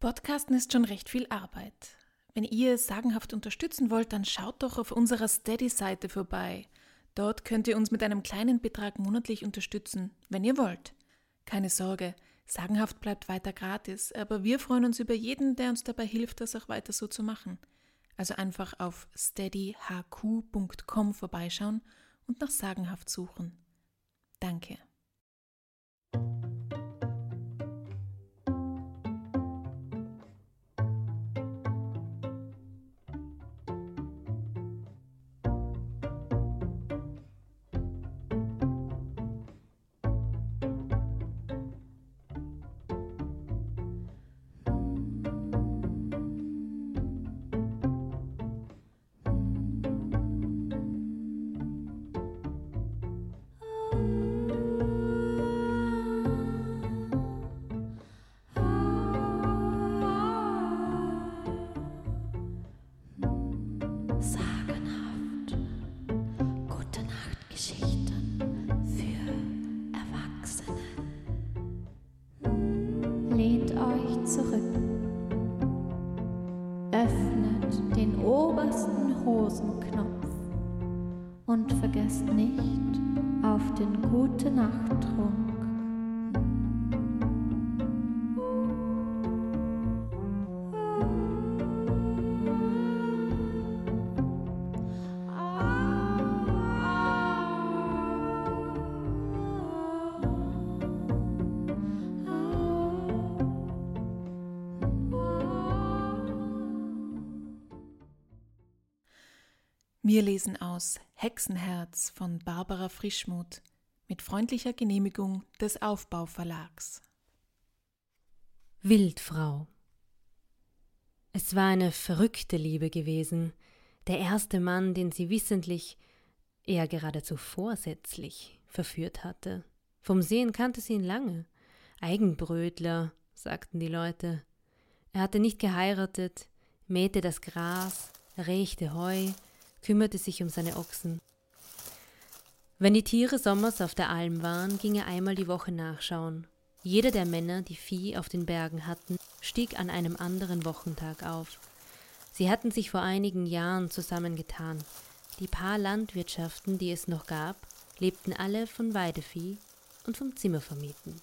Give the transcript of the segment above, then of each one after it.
Podcasten ist schon recht viel Arbeit. Wenn ihr sagenhaft unterstützen wollt, dann schaut doch auf unserer Steady-Seite vorbei. Dort könnt ihr uns mit einem kleinen Betrag monatlich unterstützen, wenn ihr wollt. Keine Sorge, sagenhaft bleibt weiter gratis, aber wir freuen uns über jeden, der uns dabei hilft, das auch weiter so zu machen. Also einfach auf steadyhq.com vorbeischauen und nach sagenhaft suchen. Danke. Zurück. Öffnet den obersten Hosenknopf und vergesst nicht auf den Gute Nacht Wir lesen aus Hexenherz von Barbara Frischmuth mit freundlicher Genehmigung des Aufbauverlags. Wildfrau. Es war eine verrückte Liebe gewesen, der erste Mann, den sie wissentlich, eher geradezu vorsätzlich verführt hatte. Vom Sehen kannte sie ihn lange. Eigenbrötler, sagten die Leute. Er hatte nicht geheiratet, mähte das Gras, rechte Heu, kümmerte sich um seine Ochsen. Wenn die Tiere sommers auf der Alm waren, ging er einmal die Woche nachschauen. Jeder der Männer, die Vieh auf den Bergen hatten, stieg an einem anderen Wochentag auf. Sie hatten sich vor einigen Jahren zusammengetan. Die paar Landwirtschaften, die es noch gab, lebten alle von Weidevieh und vom Zimmervermieten.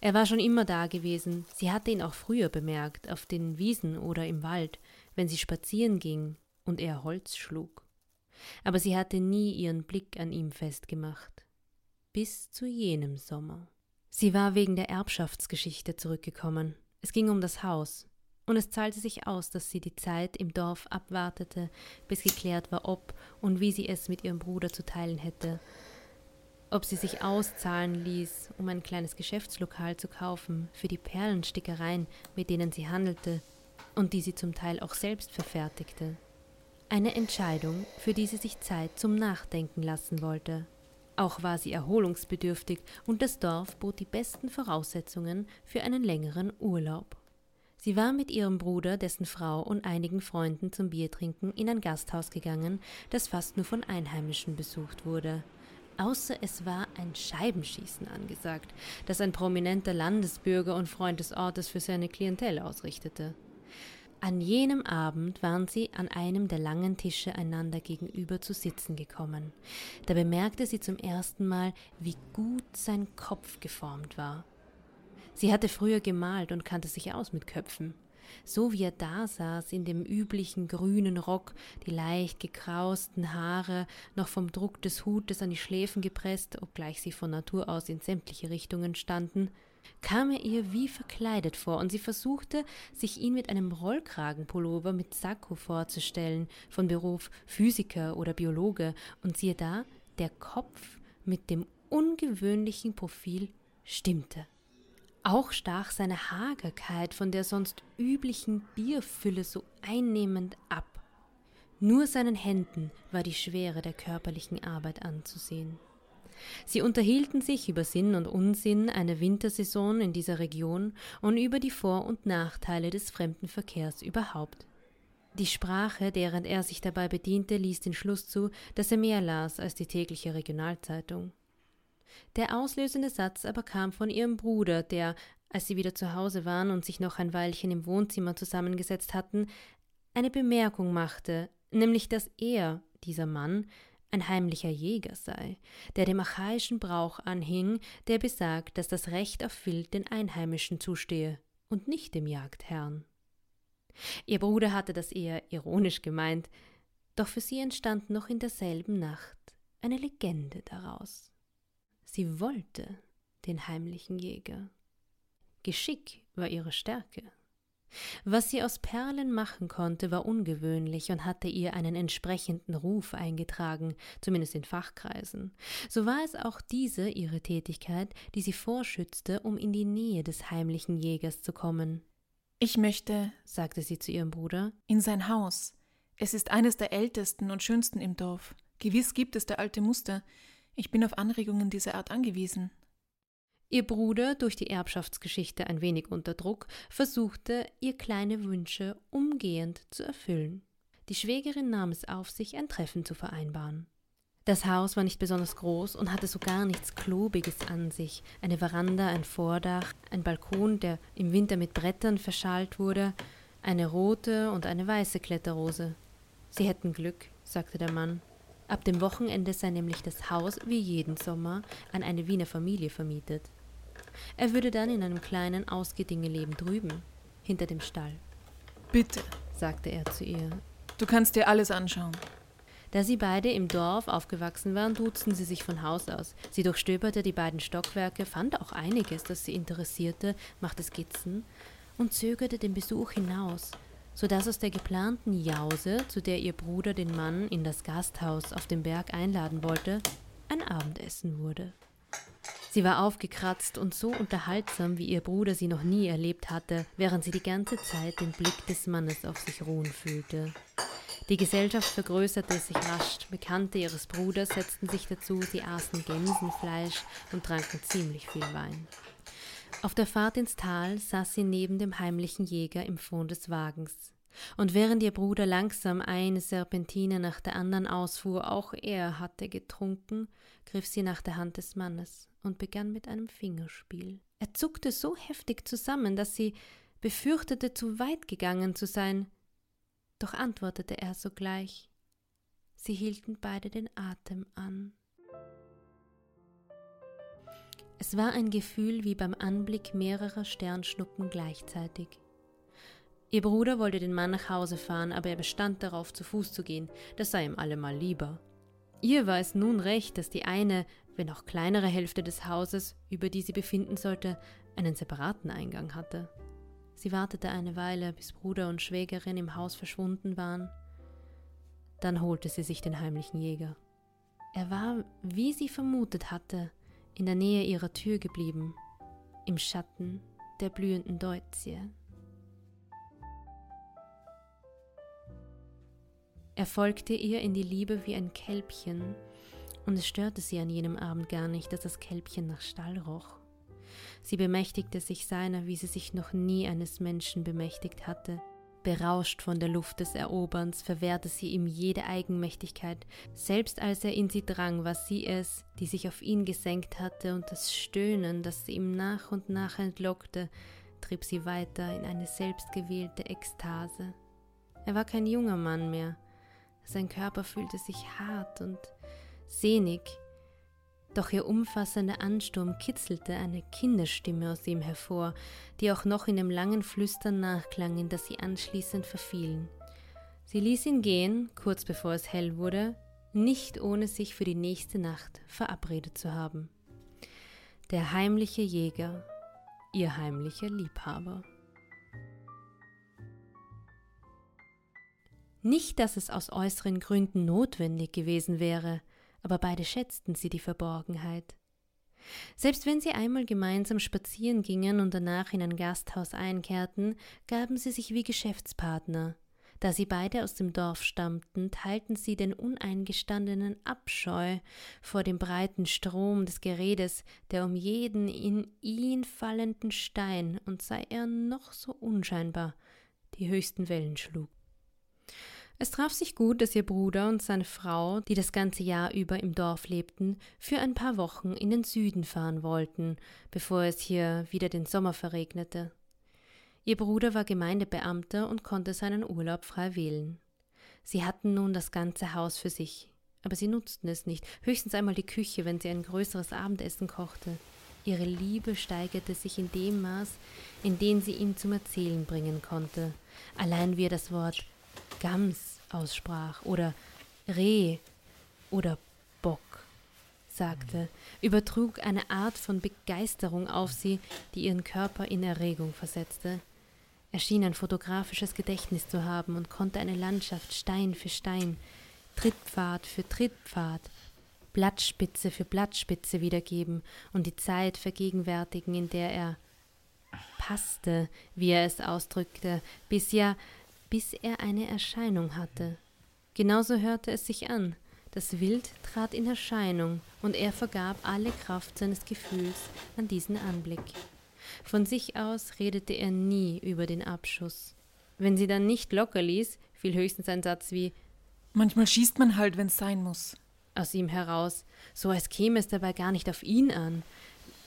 Er war schon immer da gewesen, sie hatte ihn auch früher bemerkt, auf den Wiesen oder im Wald, wenn sie spazieren ging und er Holz schlug. Aber sie hatte nie ihren Blick an ihm festgemacht. Bis zu jenem Sommer. Sie war wegen der Erbschaftsgeschichte zurückgekommen. Es ging um das Haus. Und es zahlte sich aus, dass sie die Zeit im Dorf abwartete, bis geklärt war, ob und wie sie es mit ihrem Bruder zu teilen hätte. Ob sie sich auszahlen ließ, um ein kleines Geschäftslokal zu kaufen für die Perlenstickereien, mit denen sie handelte und die sie zum Teil auch selbst verfertigte. Eine Entscheidung, für die sie sich Zeit zum Nachdenken lassen wollte. Auch war sie erholungsbedürftig und das Dorf bot die besten Voraussetzungen für einen längeren Urlaub. Sie war mit ihrem Bruder, dessen Frau und einigen Freunden zum Biertrinken in ein Gasthaus gegangen, das fast nur von Einheimischen besucht wurde. Außer es war ein Scheibenschießen angesagt, das ein prominenter Landesbürger und Freund des Ortes für seine Klientel ausrichtete. An jenem Abend waren sie an einem der langen Tische einander gegenüber zu sitzen gekommen. Da bemerkte sie zum ersten Mal, wie gut sein Kopf geformt war. Sie hatte früher gemalt und kannte sich aus mit Köpfen. So wie er da saß, in dem üblichen grünen Rock, die leicht gekrausten Haare noch vom Druck des Hutes an die Schläfen gepresst, obgleich sie von Natur aus in sämtliche Richtungen standen, kam er ihr wie verkleidet vor, und sie versuchte, sich ihn mit einem Rollkragenpullover mit Sakko vorzustellen, von Beruf Physiker oder Biologe, und siehe da, der Kopf mit dem ungewöhnlichen Profil stimmte. Auch stach seine Hagerkeit von der sonst üblichen Bierfülle so einnehmend ab. Nur seinen Händen war die Schwere der körperlichen Arbeit anzusehen. Sie unterhielten sich über Sinn und Unsinn einer Wintersaison in dieser Region und über die Vor- und Nachteile des Fremdenverkehrs überhaupt. Die Sprache, deren er sich dabei bediente, ließ den Schluss zu, dass er mehr las als die tägliche Regionalzeitung. Der auslösende Satz aber kam von ihrem Bruder, der, als sie wieder zu Hause waren und sich noch ein Weilchen im Wohnzimmer zusammengesetzt hatten, eine Bemerkung machte, nämlich dass er, dieser Mann, ein heimlicher Jäger sei, der dem archaischen Brauch anhing, der besagt, dass das Recht auf Wild den Einheimischen zustehe und nicht dem Jagdherrn. Ihr Bruder hatte das eher ironisch gemeint, doch für sie entstand noch in derselben Nacht eine Legende daraus. Sie wollte den heimlichen Jäger. Geschick war ihre Stärke. Was sie aus Perlen machen konnte, war ungewöhnlich und hatte ihr einen entsprechenden Ruf eingetragen, zumindest in Fachkreisen. So war es auch diese ihre Tätigkeit, die sie vorschützte, um in die Nähe des heimlichen Jägers zu kommen. Ich möchte, sagte sie zu ihrem Bruder, in sein Haus. Es ist eines der ältesten und schönsten im Dorf. Gewiss gibt es da alte Muster. Ich bin auf Anregungen dieser Art angewiesen. Ihr Bruder, durch die Erbschaftsgeschichte ein wenig unter Druck, versuchte, ihr kleine Wünsche umgehend zu erfüllen. Die Schwägerin nahm es auf sich, ein Treffen zu vereinbaren. Das Haus war nicht besonders groß und hatte so gar nichts Klobiges an sich. Eine Veranda, ein Vordach, ein Balkon, der im Winter mit Brettern verschalt wurde, eine rote und eine weiße Kletterrose. Sie hätten Glück, sagte der Mann. Ab dem Wochenende sei nämlich das Haus wie jeden Sommer an eine Wiener Familie vermietet. Er würde dann in einem kleinen Ausgedinge leben drüben, hinter dem Stall. Bitte, sagte er zu ihr. Du kannst dir alles anschauen. Da sie beide im Dorf aufgewachsen waren, duzten sie sich von Haus aus. Sie durchstöberte die beiden Stockwerke, fand auch einiges, das sie interessierte, machte Skizzen und zögerte den Besuch hinaus, so dass aus der geplanten Jause, zu der ihr Bruder den Mann in das Gasthaus auf dem Berg einladen wollte, ein Abendessen wurde. Sie war aufgekratzt und so unterhaltsam, wie ihr Bruder sie noch nie erlebt hatte, während sie die ganze Zeit den Blick des Mannes auf sich ruhen fühlte. Die Gesellschaft vergrößerte sich rasch, Bekannte ihres Bruders setzten sich dazu, sie aßen Gänsenfleisch und tranken ziemlich viel Wein. Auf der Fahrt ins Tal saß sie neben dem heimlichen Jäger im Fond des Wagens. Und während ihr Bruder langsam eine Serpentine nach der anderen ausfuhr, auch er hatte getrunken, griff sie nach der Hand des Mannes und begann mit einem Fingerspiel. Er zuckte so heftig zusammen, dass sie befürchtete, zu weit gegangen zu sein. Doch antwortete er sogleich. Sie hielten beide den Atem an. Es war ein Gefühl wie beim Anblick mehrerer Sternschnuppen gleichzeitig. Ihr Bruder wollte den Mann nach Hause fahren, aber er bestand darauf, zu Fuß zu gehen, das sei ihm allemal lieber. Ihr war es nun recht, dass die eine, wenn auch kleinere Hälfte des Hauses, über die sie befinden sollte, einen separaten Eingang hatte. Sie wartete eine Weile, bis Bruder und Schwägerin im Haus verschwunden waren. Dann holte sie sich den heimlichen Jäger. Er war, wie sie vermutet hatte, in der Nähe ihrer Tür geblieben, im Schatten der blühenden Deutzie. Er folgte ihr in die Liebe wie ein Kälbchen, und es störte sie an jenem Abend gar nicht, dass das Kälbchen nach Stall roch. Sie bemächtigte sich seiner, wie sie sich noch nie eines Menschen bemächtigt hatte. Berauscht von der Luft des Eroberns, verwehrte sie ihm jede Eigenmächtigkeit. Selbst als er in sie drang, war sie es, die sich auf ihn gesenkt hatte, und das Stöhnen, das sie ihm nach und nach entlockte, trieb sie weiter in eine selbstgewählte Ekstase. Er war kein junger Mann mehr, sein Körper fühlte sich hart und sehnig, doch ihr umfassender Ansturm kitzelte eine Kinderstimme aus ihm hervor, die auch noch in dem langen Flüstern nachklang, in das sie anschließend verfielen. Sie ließ ihn gehen, kurz bevor es hell wurde, nicht ohne sich für die nächste Nacht verabredet zu haben. Der heimliche Jäger, ihr heimlicher Liebhaber. Nicht, dass es aus äußeren Gründen notwendig gewesen wäre, aber beide schätzten sie die Verborgenheit. Selbst wenn sie einmal gemeinsam spazieren gingen und danach in ein Gasthaus einkehrten, gaben sie sich wie Geschäftspartner. Da sie beide aus dem Dorf stammten, teilten sie den uneingestandenen Abscheu vor dem breiten Strom des Geredes, der um jeden in ihn fallenden Stein, und sei er noch so unscheinbar, die höchsten Wellen schlug. Es traf sich gut, dass ihr Bruder und seine Frau, die das ganze Jahr über im Dorf lebten, für ein paar Wochen in den Süden fahren wollten, bevor es hier wieder den Sommer verregnete. Ihr Bruder war Gemeindebeamter und konnte seinen Urlaub frei wählen. Sie hatten nun das ganze Haus für sich, aber sie nutzten es nicht, höchstens einmal die Küche, wenn sie ein größeres Abendessen kochte. Ihre Liebe steigerte sich in dem Maß, in dem sie ihn zum Erzählen bringen konnte. Allein wie er das Wort Gams aussprach oder Reh oder Bock sagte, übertrug eine Art von Begeisterung auf sie, die ihren Körper in Erregung versetzte. Er schien ein fotografisches Gedächtnis zu haben und konnte eine Landschaft Stein für Stein, Trittpfad für Trittpfad, Blattspitze für Blattspitze wiedergeben und die Zeit vergegenwärtigen, in der er passte, wie er es ausdrückte, bis ja, bis er eine Erscheinung hatte. Genauso hörte es sich an. Das Wild trat in Erscheinung, und er vergab alle Kraft seines Gefühls an diesen Anblick. Von sich aus redete er nie über den Abschuss. Wenn sie dann nicht locker ließ, fiel höchstens ein Satz wie Manchmal schießt man halt, wenn's sein muss. Aus ihm heraus, so als käme es dabei gar nicht auf ihn an,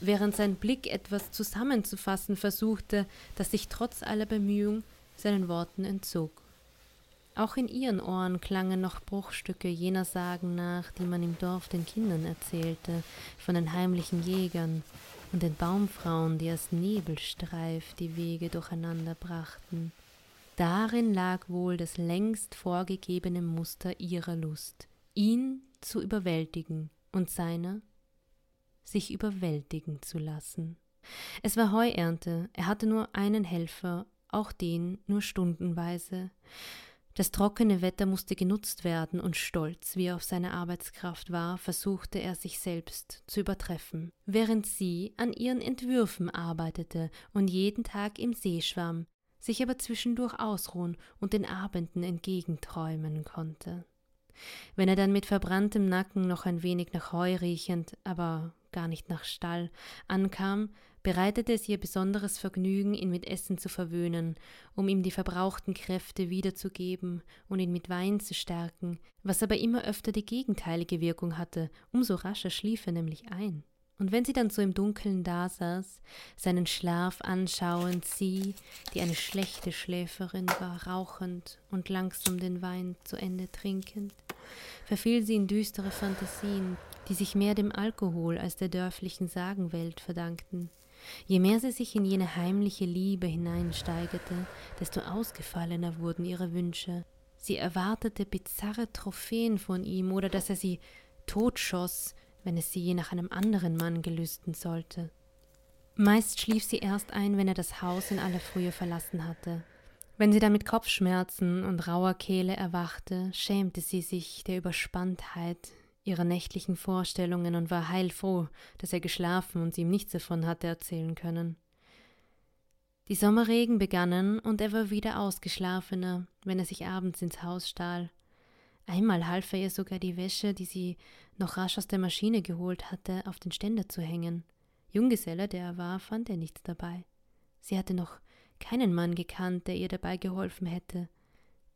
während sein Blick etwas zusammenzufassen versuchte, das sich trotz aller Bemühung seinen Worten entzog. Auch in ihren Ohren klangen noch Bruchstücke jener Sagen nach, die man im Dorf den Kindern erzählte, von den heimlichen Jägern und den Baumfrauen, die als Nebelstreif die Wege durcheinander brachten. Darin lag wohl das längst vorgegebene Muster ihrer Lust, ihn zu überwältigen und seiner sich überwältigen zu lassen. Es war Heuernte, er hatte nur einen Helfer auch den nur stundenweise. Das trockene Wetter musste genutzt werden, und stolz, wie er auf seine Arbeitskraft war, versuchte er sich selbst zu übertreffen, während sie an ihren Entwürfen arbeitete und jeden Tag im See schwamm, sich aber zwischendurch ausruhen und den Abenden entgegenträumen konnte. Wenn er dann mit verbranntem Nacken noch ein wenig nach Heu riechend, aber gar nicht nach Stall, ankam, bereitete es ihr besonderes Vergnügen, ihn mit Essen zu verwöhnen, um ihm die verbrauchten Kräfte wiederzugeben und ihn mit Wein zu stärken, was aber immer öfter die gegenteilige Wirkung hatte, umso rascher schlief er nämlich ein. Und wenn sie dann so im Dunkeln dasaß, seinen Schlaf anschauend, sie, die eine schlechte Schläferin war, rauchend und langsam den Wein zu Ende trinkend, verfiel sie in düstere Fantasien, die sich mehr dem Alkohol als der dörflichen Sagenwelt verdankten. Je mehr sie sich in jene heimliche Liebe hineinsteigerte, desto ausgefallener wurden ihre Wünsche. Sie erwartete bizarre Trophäen von ihm oder dass er sie totschoss, wenn es sie nach einem anderen Mann gelüsten sollte. Meist schlief sie erst ein, wenn er das Haus in aller Frühe verlassen hatte. Wenn sie dann mit Kopfschmerzen und rauer Kehle erwachte, schämte sie sich der Überspanntheit, ihrer nächtlichen Vorstellungen und war heilfroh, dass er geschlafen und sie ihm nichts davon hatte erzählen können. Die Sommerregen begannen und er war wieder ausgeschlafener, wenn er sich abends ins Haus stahl. Einmal half er ihr sogar die Wäsche, die sie noch rasch aus der Maschine geholt hatte, auf den Ständer zu hängen. Junggeselle, der er war, fand er nichts dabei. Sie hatte noch keinen Mann gekannt, der ihr dabei geholfen hätte.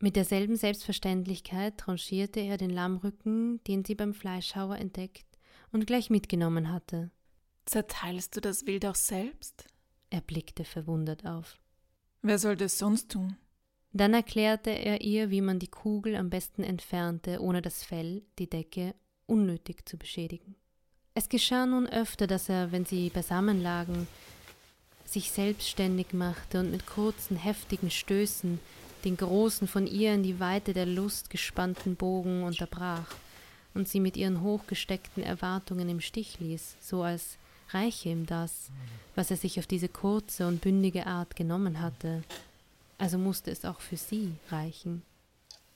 Mit derselben Selbstverständlichkeit tranchierte er den Lammrücken, den sie beim Fleischhauer entdeckt und gleich mitgenommen hatte. Zerteilst du das Wild auch selbst? Er blickte verwundert auf. Wer soll das sonst tun? Dann erklärte er ihr, wie man die Kugel am besten entfernte, ohne das Fell, die Decke, unnötig zu beschädigen. Es geschah nun öfter, dass er, wenn sie beisammen lagen, sich selbstständig machte und mit kurzen, heftigen Stößen den großen, von ihr in die Weite der Lust gespannten Bogen unterbrach und sie mit ihren hochgesteckten Erwartungen im Stich ließ, so als reiche ihm das, was er sich auf diese kurze und bündige Art genommen hatte. Also musste es auch für sie reichen.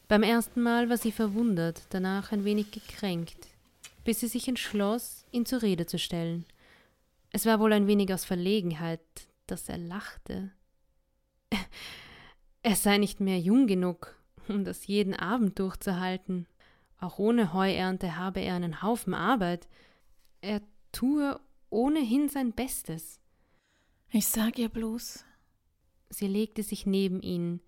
Beim ersten Mal war sie verwundert, danach ein wenig gekränkt, bis sie sich entschloss, ihn zur Rede zu stellen. Es war wohl ein wenig aus Verlegenheit, dass er lachte. Er sei nicht mehr jung genug, um das jeden Abend durchzuhalten. Auch ohne Heuernte habe er einen Haufen Arbeit. Er tue ohnehin sein Bestes. Ich sag ihr bloß. Sie legte sich neben ihn,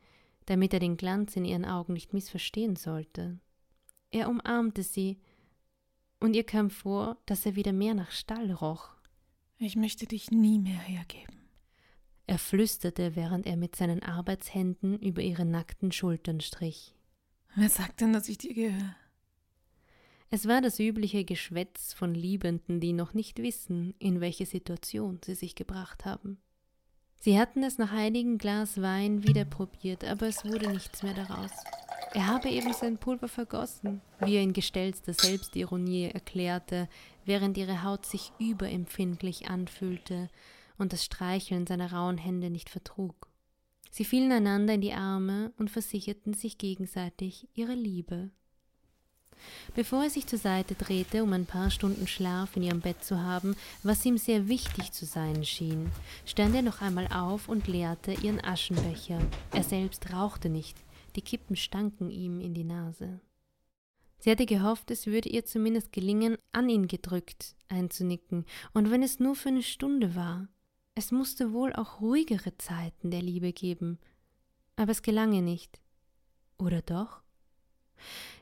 damit er den Glanz in ihren Augen nicht missverstehen sollte. Er umarmte sie, und ihr kam vor, dass er wieder mehr nach Stall roch. Ich möchte dich nie mehr hergeben. Er flüsterte, während er mit seinen Arbeitshänden über ihre nackten Schultern strich. Wer sagt denn, dass ich dir gehöre? Es war das übliche Geschwätz von Liebenden, die noch nicht wissen, in welche Situation sie sich gebracht haben. Sie hatten es nach einigen Glas Wein wieder probiert, aber es wurde nichts mehr daraus. Er habe eben sein Pulver vergossen, wie er in gestellter Selbstironie erklärte, während ihre Haut sich überempfindlich anfühlte und das Streicheln seiner rauen Hände nicht vertrug. Sie fielen einander in die Arme und versicherten sich gegenseitig ihre Liebe. Bevor er sich zur Seite drehte, um ein paar Stunden Schlaf in ihrem Bett zu haben, was ihm sehr wichtig zu sein schien, stand er noch einmal auf und leerte ihren Aschenbecher. Er selbst rauchte nicht, die Kippen stanken ihm in die Nase. Sie hatte gehofft, es würde ihr zumindest gelingen, an ihn gedrückt einzunicken, und wenn es nur für eine Stunde war. Es musste wohl auch ruhigere Zeiten der Liebe geben, aber es gelang ihr nicht. Oder doch?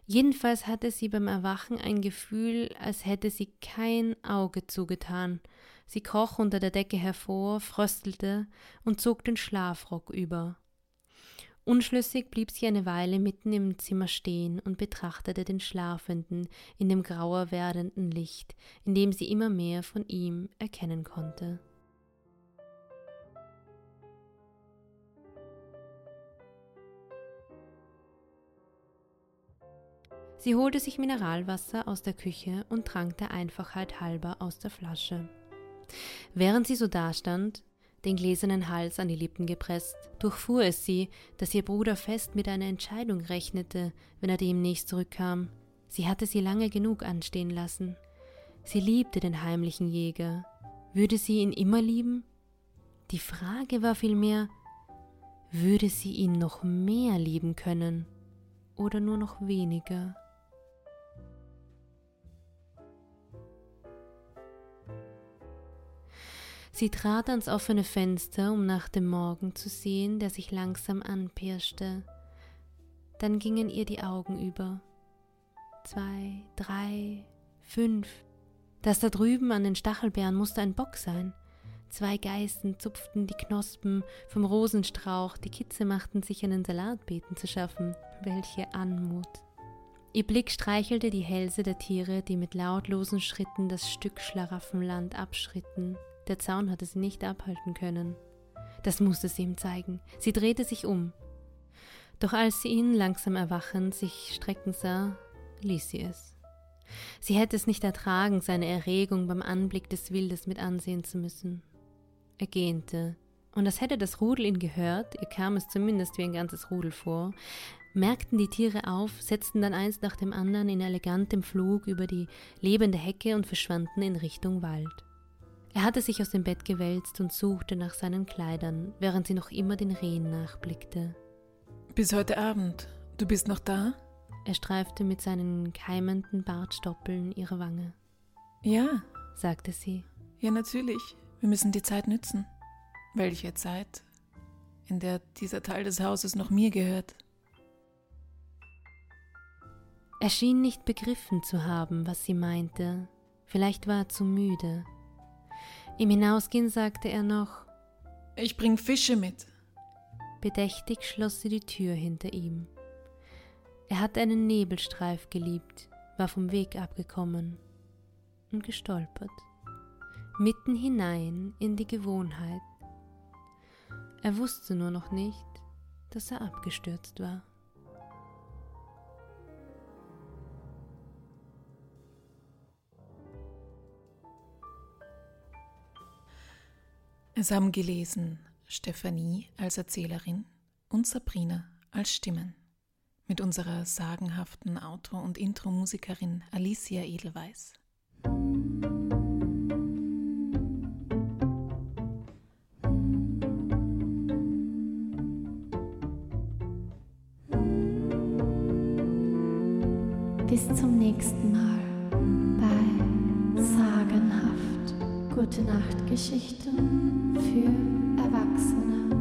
Jedenfalls hatte sie beim Erwachen ein Gefühl, als hätte sie kein Auge zugetan. Sie kroch unter der Decke hervor, fröstelte und zog den Schlafrock über. Unschlüssig blieb sie eine Weile mitten im Zimmer stehen und betrachtete den Schlafenden in dem grauer werdenden Licht, in dem sie immer mehr von ihm erkennen konnte. Sie holte sich Mineralwasser aus der Küche und trank der Einfachheit halber aus der Flasche. Während sie so dastand, den gläsernen Hals an die Lippen gepresst, durchfuhr es sie, dass ihr Bruder fest mit einer Entscheidung rechnete, wenn er demnächst zurückkam. Sie hatte sie lange genug anstehen lassen. Sie liebte den heimlichen Jäger. Würde sie ihn immer lieben? Die Frage war vielmehr, würde sie ihn noch mehr lieben können oder nur noch weniger? Sie trat ans offene Fenster, um nach dem Morgen zu sehen, der sich langsam anpirschte. Dann gingen ihr die Augen über. Zwei, drei, fünf. Das da drüben an den Stachelbeeren musste ein Bock sein. Zwei Geißen zupften die Knospen vom Rosenstrauch, die Kitze machten sich einen Salatbeeten zu schaffen. Welche Anmut! Ihr Blick streichelte die Hälse der Tiere, die mit lautlosen Schritten das Stück Schlaraffenland abschritten. Der Zaun hatte sie nicht abhalten können. Das musste sie ihm zeigen. Sie drehte sich um. Doch als sie ihn langsam erwachend sich strecken sah, ließ sie es. Sie hätte es nicht ertragen, seine Erregung beim Anblick des Wildes mit ansehen zu müssen. Er gähnte, und als hätte das Rudel ihn gehört, ihr kam es zumindest wie ein ganzes Rudel vor, merkten die Tiere auf, setzten dann eins nach dem anderen in elegantem Flug über die lebende Hecke und verschwanden in Richtung Wald. Er hatte sich aus dem Bett gewälzt und suchte nach seinen Kleidern, während sie noch immer den Rehen nachblickte. Bis heute Abend. Du bist noch da? Er streifte mit seinen keimenden Bartstoppeln ihre Wange. Ja, sagte sie. Ja, natürlich. Wir müssen die Zeit nützen. Welche Zeit? In der dieser Teil des Hauses noch mir gehört. Er schien nicht begriffen zu haben, was sie meinte. Vielleicht war er zu müde. Im Hinausgehen sagte er noch Ich bring Fische mit. Bedächtig schloss sie die Tür hinter ihm. Er hatte einen Nebelstreif geliebt, war vom Weg abgekommen und gestolpert, mitten hinein in die Gewohnheit. Er wusste nur noch nicht, dass er abgestürzt war. Es haben gelesen Stephanie als Erzählerin und Sabrina als Stimmen. Mit unserer sagenhaften Outro- und Intro-Musikerin Alicia Edelweiss. Bis zum nächsten Mal bei Sagenhaft. Gute Nacht Geschichten für Erwachsene.